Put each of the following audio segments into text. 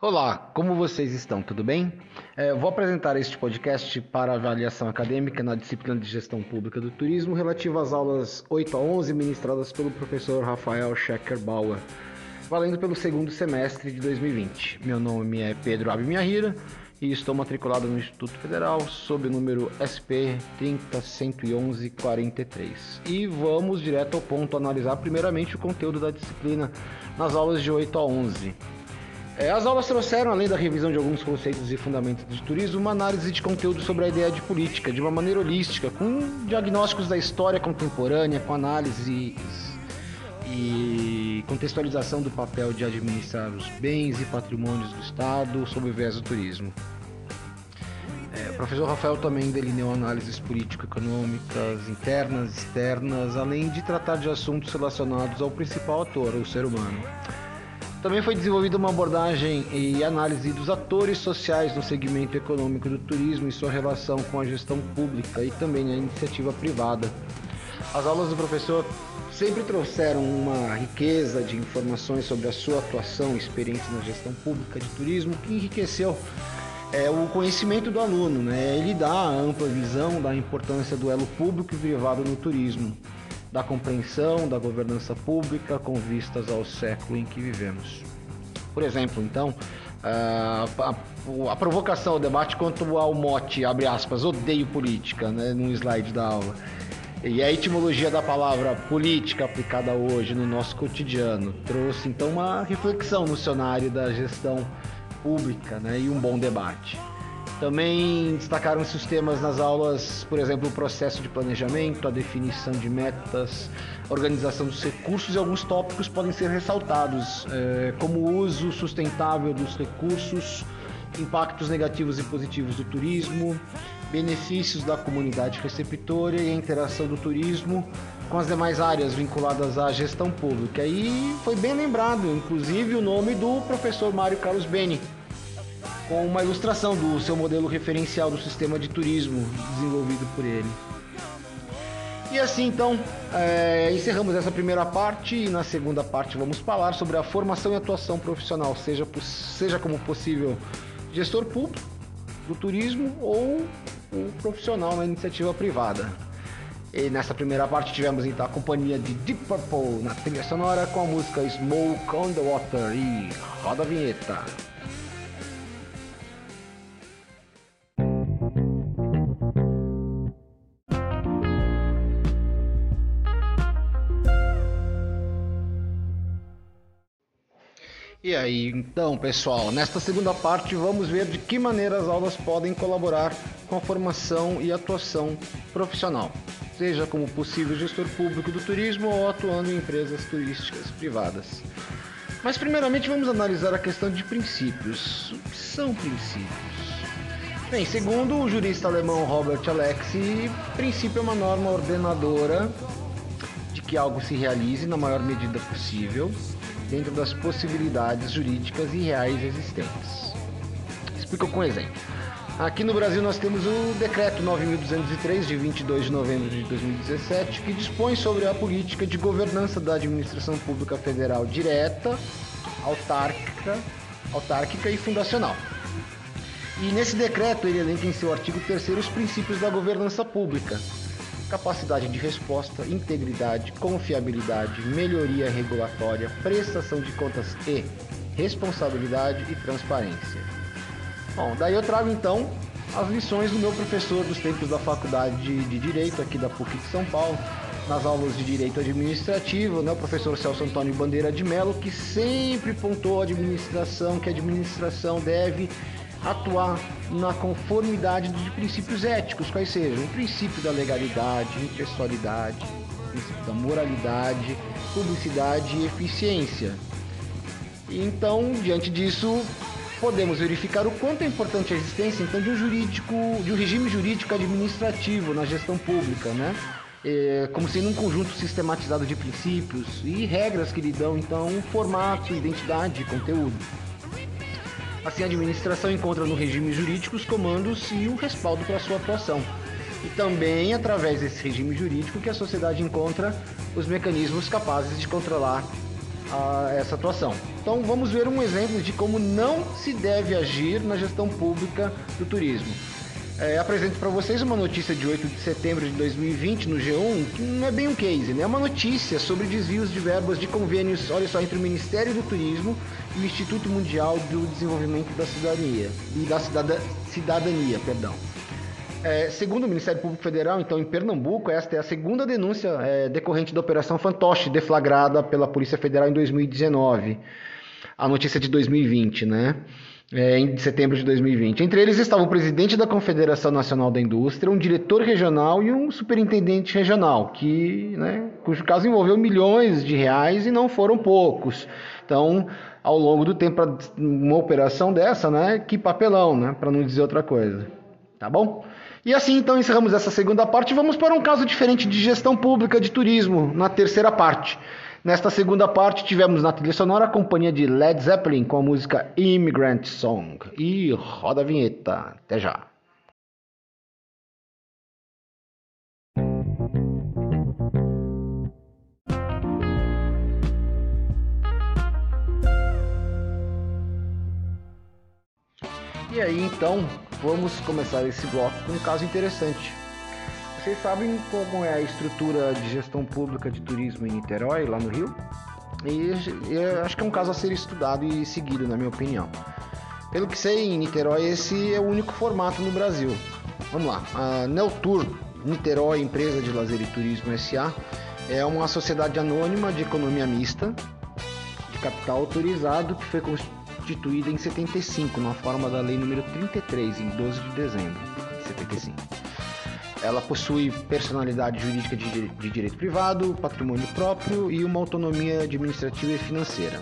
Olá, como vocês estão? Tudo bem? É, vou apresentar este podcast para avaliação acadêmica na disciplina de Gestão Pública do Turismo relativa às aulas 8 a 11 ministradas pelo professor Rafael Schecker Bauer, valendo pelo segundo semestre de 2020. Meu nome é Pedro Abimiyahira e estou matriculado no Instituto Federal sob o número SP 3011143. E vamos direto ao ponto analisar primeiramente o conteúdo da disciplina nas aulas de 8 a 11. É, as aulas trouxeram, além da revisão de alguns conceitos e fundamentos de turismo, uma análise de conteúdo sobre a ideia de política, de uma maneira holística, com diagnósticos da história contemporânea, com análises e contextualização do papel de administrar os bens e patrimônios do Estado sob o viés do turismo. É, o professor Rafael também delineou análises político-econômicas internas e externas, além de tratar de assuntos relacionados ao principal ator, o ser humano. Também foi desenvolvida uma abordagem e análise dos atores sociais no segmento econômico do turismo e sua relação com a gestão pública e também a iniciativa privada. As aulas do professor sempre trouxeram uma riqueza de informações sobre a sua atuação e experiência na gestão pública de turismo que enriqueceu é, o conhecimento do aluno. Né? Ele dá a ampla visão da importância do elo público e privado no turismo da compreensão da governança pública com vistas ao século em que vivemos. Por exemplo, então, a, a, provocação, o debate quanto ao mote, abre aspas, odeio política, né, num slide da aula. E a etimologia da palavra política aplicada hoje no nosso cotidiano trouxe então uma reflexão no cenário da gestão pública né, e um bom debate. Também destacaram-se os temas nas aulas, por exemplo, o processo de planejamento, a definição de metas, a organização dos recursos e alguns tópicos podem ser ressaltados, é, como o uso sustentável dos recursos, impactos negativos e positivos do turismo, benefícios da comunidade receptora e a interação do turismo com as demais áreas vinculadas à gestão pública. E foi bem lembrado, inclusive, o nome do professor Mário Carlos Beni com uma ilustração do seu modelo referencial do sistema de turismo desenvolvido por ele. E assim então é, encerramos essa primeira parte e na segunda parte vamos falar sobre a formação e atuação profissional, seja, seja como possível gestor público do turismo ou o profissional na iniciativa privada. E nessa primeira parte tivemos então a companhia de Deep Purple na trilha sonora com a música Smoke on the Water e roda a vinheta. E aí, então, pessoal, nesta segunda parte vamos ver de que maneira as aulas podem colaborar com a formação e atuação profissional, seja como possível gestor público do turismo ou atuando em empresas turísticas privadas. Mas primeiramente vamos analisar a questão de princípios. O que são princípios? Bem, segundo o jurista alemão Robert Alexi, princípio é uma norma ordenadora de que algo se realize na maior medida possível dentro das possibilidades jurídicas e reais existentes. Explico com um exemplo. Aqui no Brasil nós temos o Decreto 9.203, de 22 de novembro de 2017, que dispõe sobre a política de governança da administração pública federal direta, autárquica, autárquica e fundacional. E nesse decreto ele elenca em seu artigo 3 os princípios da governança pública, capacidade de resposta, integridade, confiabilidade, melhoria regulatória, prestação de contas e responsabilidade e transparência. Bom, daí eu trago então as lições do meu professor dos tempos da Faculdade de Direito aqui da PUC de São Paulo, nas aulas de Direito Administrativo, né, o professor Celso Antônio Bandeira de Mello, que sempre pontuou a administração, que a administração deve atuar na conformidade de princípios éticos, quais sejam o princípio da legalidade, impessoalidade, o princípio da moralidade, publicidade e eficiência. Então, diante disso, podemos verificar o quanto é importante a existência então de um jurídico, de um regime jurídico administrativo na gestão pública, né? É, como sendo um conjunto sistematizado de princípios e regras que lhe dão então um formato, identidade e conteúdo. Assim, a administração encontra no regime jurídico os comandos e o respaldo para sua atuação. E também através desse regime jurídico que a sociedade encontra os mecanismos capazes de controlar a essa atuação. Então vamos ver um exemplo de como não se deve agir na gestão pública do turismo. É, apresento para vocês uma notícia de 8 de setembro de 2020 no G1, que não é bem um case, né? É uma notícia sobre desvios de verbas de convênios, olha só, entre o Ministério do Turismo e o Instituto Mundial do Desenvolvimento da Cidadania e da Cidada, Cidadania, perdão. É, segundo o Ministério Público Federal, então, em Pernambuco, esta é a segunda denúncia é, decorrente da Operação Fantoche, deflagrada pela Polícia Federal em 2019. A notícia de 2020, né? É, em setembro de 2020. Entre eles estava o presidente da Confederação Nacional da Indústria, um diretor regional e um superintendente regional, que, né, cujo caso envolveu milhões de reais e não foram poucos. Então, ao longo do tempo, uma operação dessa, né, que papelão, né, para não dizer outra coisa. Tá bom? E assim, então, encerramos essa segunda parte e vamos para um caso diferente de gestão pública de turismo, na terceira parte. Nesta segunda parte, tivemos na trilha sonora a companhia de Led Zeppelin com a música Immigrant Song. E roda a vinheta. Até já. E aí então, vamos começar esse bloco com um caso interessante. Vocês sabem como é a estrutura de gestão pública de turismo em Niterói, lá no Rio? E, e acho que é um caso a ser estudado e seguido, na minha opinião. Pelo que sei, em Niterói esse é o único formato no Brasil. Vamos lá. A Neltour Niterói Empresa de Lazer e Turismo SA é uma sociedade anônima de economia mista, de capital autorizado, que foi constituída em 75, na forma da Lei número 33, em 12 de dezembro de 75. Ela possui personalidade jurídica de, de direito privado, patrimônio próprio e uma autonomia administrativa e financeira.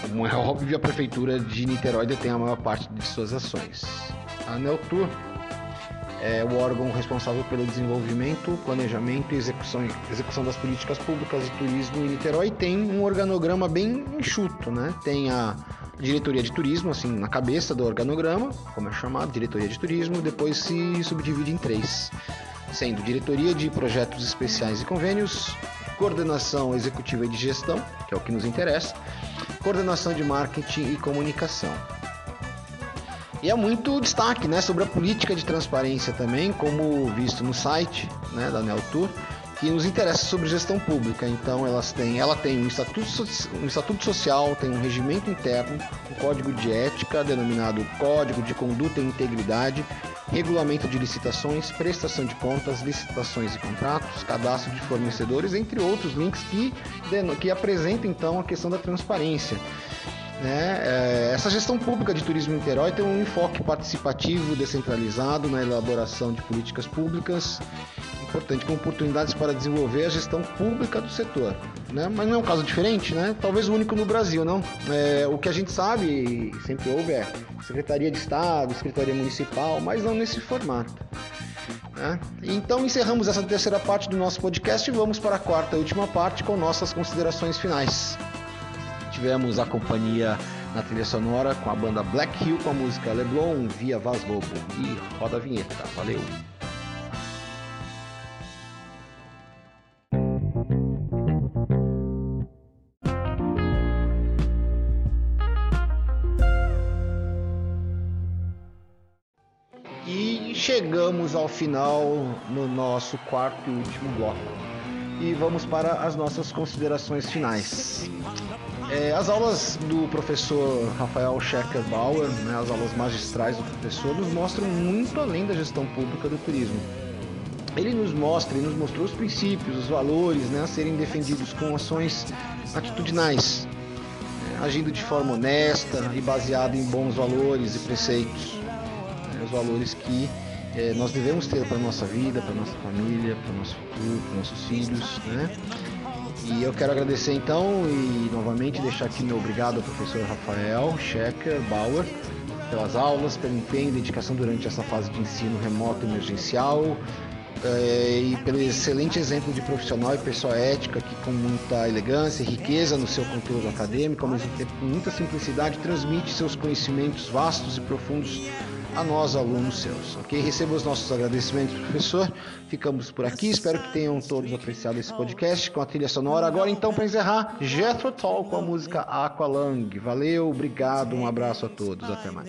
Como é óbvio, a prefeitura de Niterói detém a maior parte de suas ações. A Neltur é o órgão responsável pelo desenvolvimento, planejamento e execução, execução das políticas públicas de turismo em Niterói. Tem um organograma bem enxuto, né? Tem a diretoria de turismo, assim, na cabeça do organograma, como é chamado, diretoria de turismo, depois se subdivide em três, sendo diretoria de projetos especiais e convênios, coordenação executiva e de gestão, que é o que nos interessa, coordenação de marketing e comunicação. E é muito destaque né, sobre a política de transparência também, como visto no site né, da Neltur, que nos interessa sobre gestão pública. Então elas têm, ela tem um estatuto, um estatuto social, tem um regimento interno, um código de ética denominado Código de Conduta e Integridade, regulamento de licitações, prestação de contas, licitações e contratos, cadastro de fornecedores, entre outros links que, que apresentam então a questão da transparência. Né? É, essa gestão pública de turismo em Niterói tem um enfoque participativo, descentralizado na elaboração de políticas públicas importante, com oportunidades para desenvolver a gestão pública do setor. Né? Mas não é um caso diferente, né? talvez o único no Brasil, não? É, o que a gente sabe e sempre houve é Secretaria de Estado, Secretaria Municipal, mas não nesse formato. Né? Então encerramos essa terceira parte do nosso podcast e vamos para a quarta e última parte com nossas considerações finais. Tivemos a companhia na trilha sonora com a banda Black Hill com a música Leblon via Vaz Lobo e roda a vinheta. Valeu! Chegamos ao final no nosso quarto e último bloco. E vamos para as nossas considerações finais. É, as aulas do professor Rafael Schecker Bauer, né, as aulas magistrais do professor, nos mostram muito além da gestão pública do turismo. Ele nos mostra e nos mostrou os princípios, os valores né, a serem defendidos com ações atitudinais, né, agindo de forma honesta e baseada em bons valores e preceitos. Né, os valores que é, nós devemos ter para nossa vida, para nossa família, para nosso futuro, para nossos filhos, né? E eu quero agradecer então e novamente deixar aqui meu obrigado ao professor Rafael Schecker Bauer pelas aulas, pelo empenho e dedicação durante essa fase de ensino remoto emergencial é, e pelo excelente exemplo de profissional e pessoa ética que com muita elegância e riqueza no seu conteúdo acadêmico, tempo com muita simplicidade, transmite seus conhecimentos vastos e profundos a nós, alunos seus. Ok? Receba os nossos agradecimentos, professor. Ficamos por aqui. Espero que tenham todos apreciado esse podcast com a trilha sonora. Agora, então, para encerrar, Jethro Tull com a música Aqualung. Valeu, obrigado, um abraço a todos. Até mais.